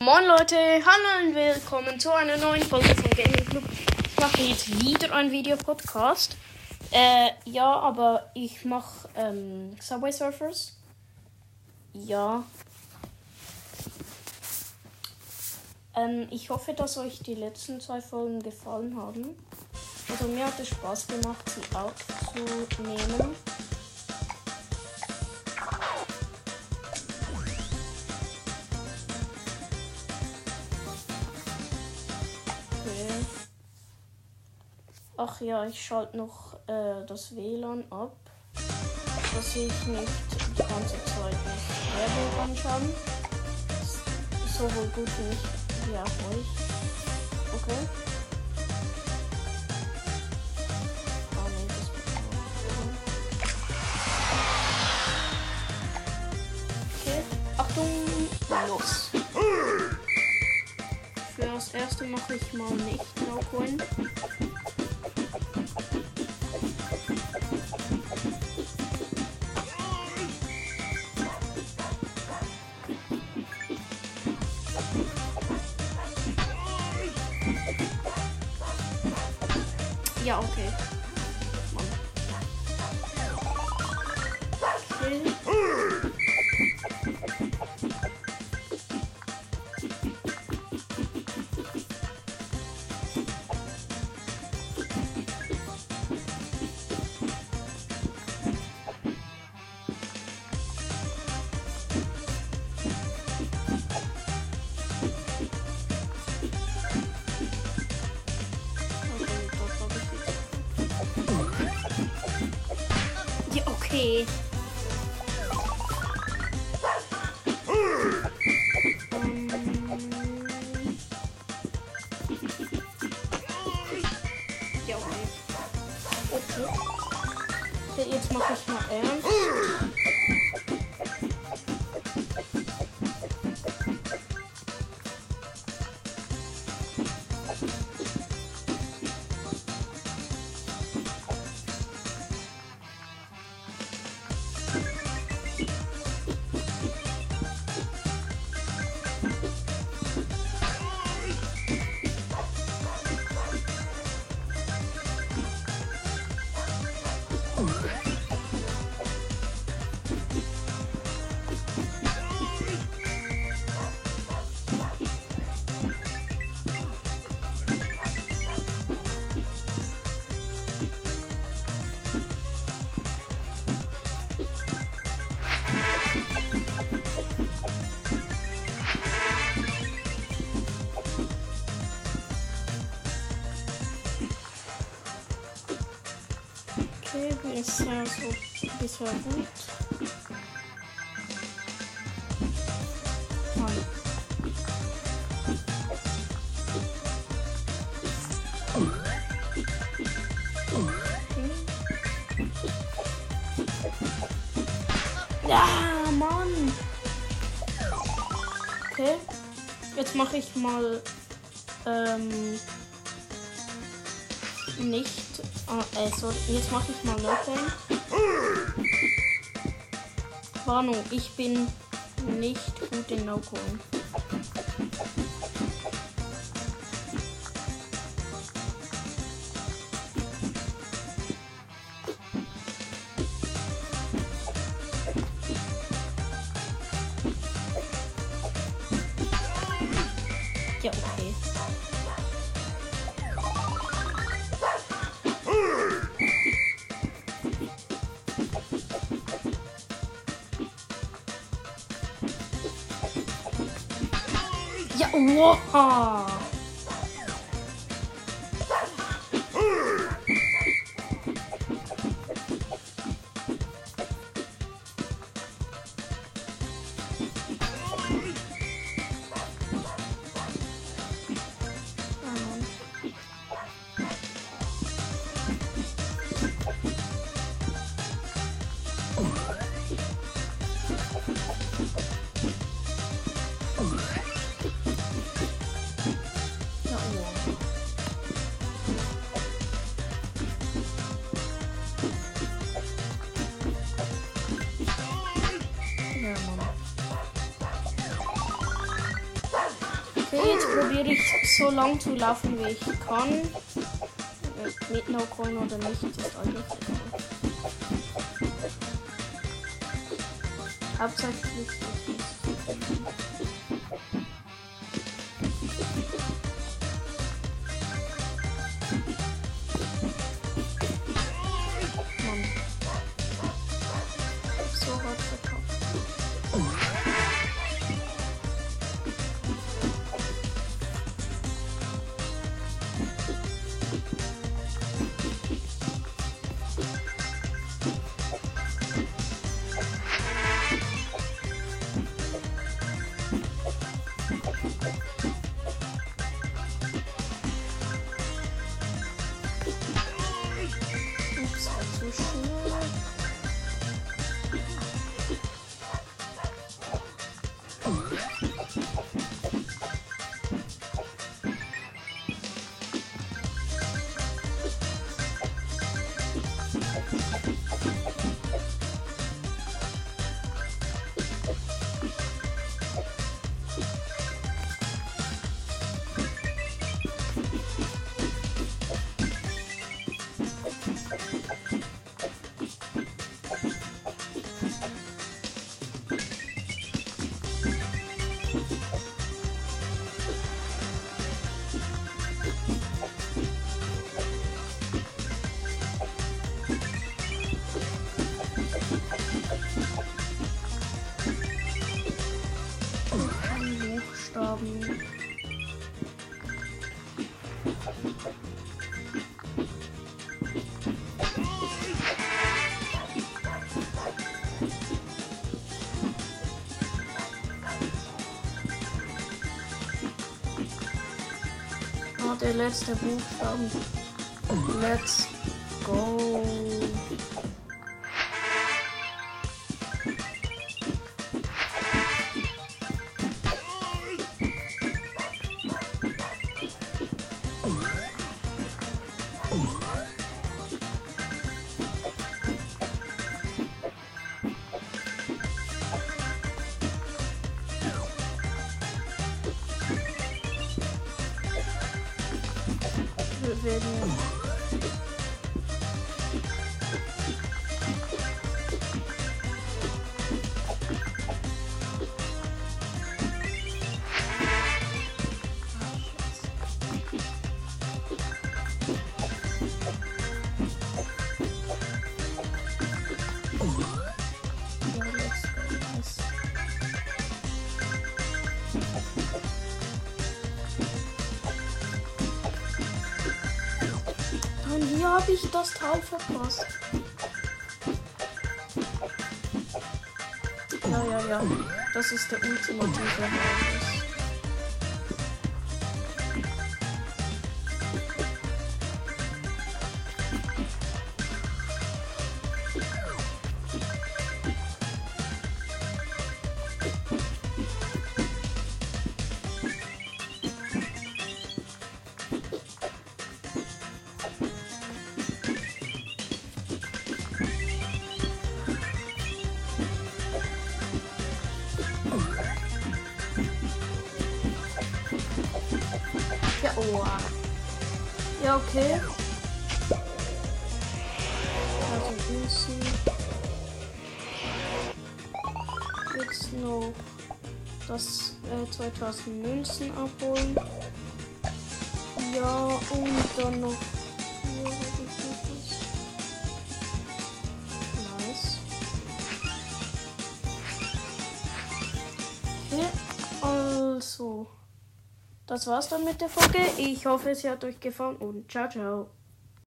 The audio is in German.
Moin Leute, hallo und willkommen zu einer neuen Folge von Gaming Club. Ich mache jetzt wieder ein Videopodcast. Äh, ja, aber ich mache ähm, Subway Surfers. Ja. Ähm, ich hoffe, dass euch die letzten zwei Folgen gefallen haben. Also mir hat es Spaß gemacht, sie aufzunehmen. Ach ja, ich schalte noch äh, das WLAN ab, dass ich nicht die ganze Zeit nicht Werbung anschauen. Sowohl gut wie nicht wie auch euch. Okay. Ah, nee, das. Okay, Achtung, los. Für das erste mache ich mal nicht No Coin. Ja, okay. Jetzt. Ja. Okay. Okay, jetzt mache ich mal ernst. え? Okay, bisher so bisher gut. Ja. Jetzt mache ich mal ähm, nicht. Sorry. Jetzt mache ich mal No Pain. Warnung, ich bin nicht gut in No Ja, wow. Okay, jetzt probiere ich so lang zu laufen, wie ich kann. Äh, Mit No-Coin oder nicht, ist eigentlich egal. Hauptsächlich Krishna. Buchstaben. Oh, der letzte Buchstaben. Let's go. Oh. Habe ich das Teil verpasst. Ja, ja, ja. Das ist der ultimative Harvest. Ja, oh. Ja, okay. Also Münzen. Jetzt noch das äh, 2000 Münzen abholen. Ja, und dann noch. Hier Das war's dann mit der Folge. Ich hoffe, es hat euch gefallen und ciao, ciao.